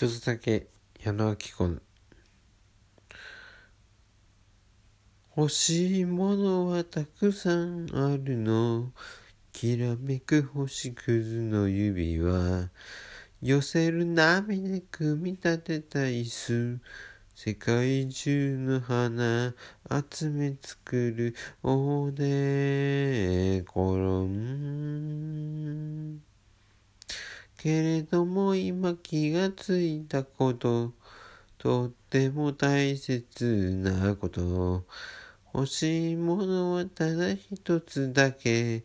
一つだけ矢野明子欲しいものはたくさんあるの。きらめく星屑の指輪。寄せる波で組み立てた椅子。世界中の花。集め作る。おでころんけれども今気がついたこととっても大切なこと。欲しいものはただ一つだけ。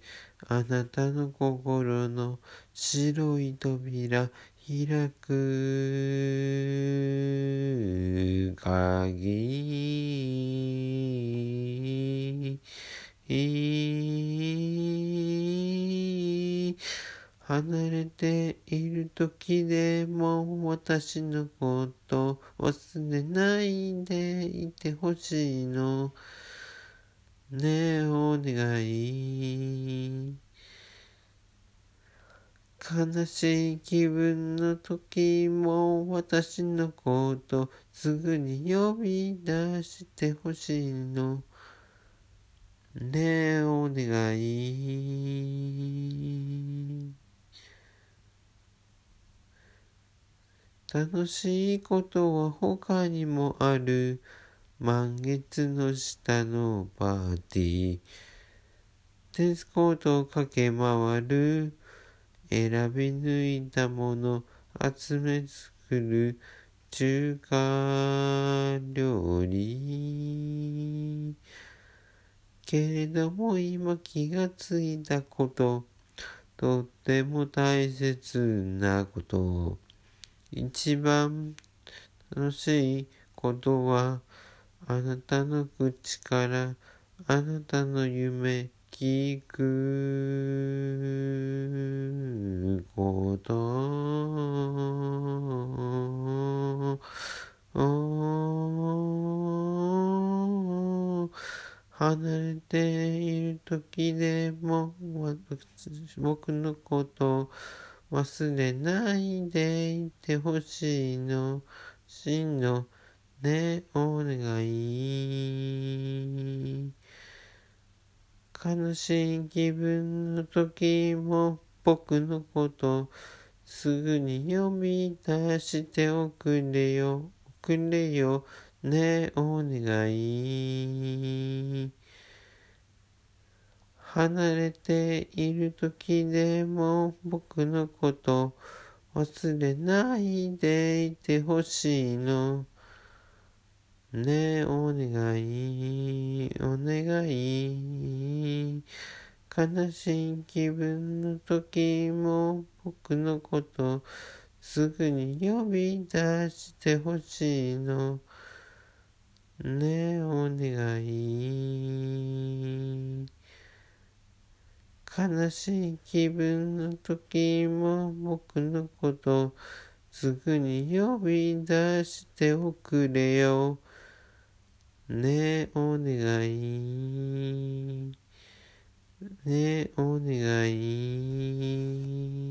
あなたの心の白い扉開く。鍵。離れている時でも私のこと忘れないでいてほしいのねえお願い悲しい気分の時も私のことすぐに呼び出してほしいの。ねえ、お願い。楽しいことは他にもある。満月の下のパーティー。テスコートを駆け回る。選び抜いたもの集め作る中華料理けれども今気がついたこととっても大切なこと一番楽しいことはあなたの口からあなたの夢聞くこと。離れている時でも私僕のこと忘れないでいてほしいの。しんの。ね。お願い。悲しい気分の時も僕のことすぐに呼び出しておくれよ、おくれよ、ね。お願い。離れている時でも僕のこと忘れないでいてほしいの。ねえ、お願い、お願い。悲しい気分の時も僕のことすぐに呼び出してほしいの。ねえ、お願い。悲しい気分の時も僕のことすぐに呼び出しておくれよ。ねえ、お願い。ねえ、お願い。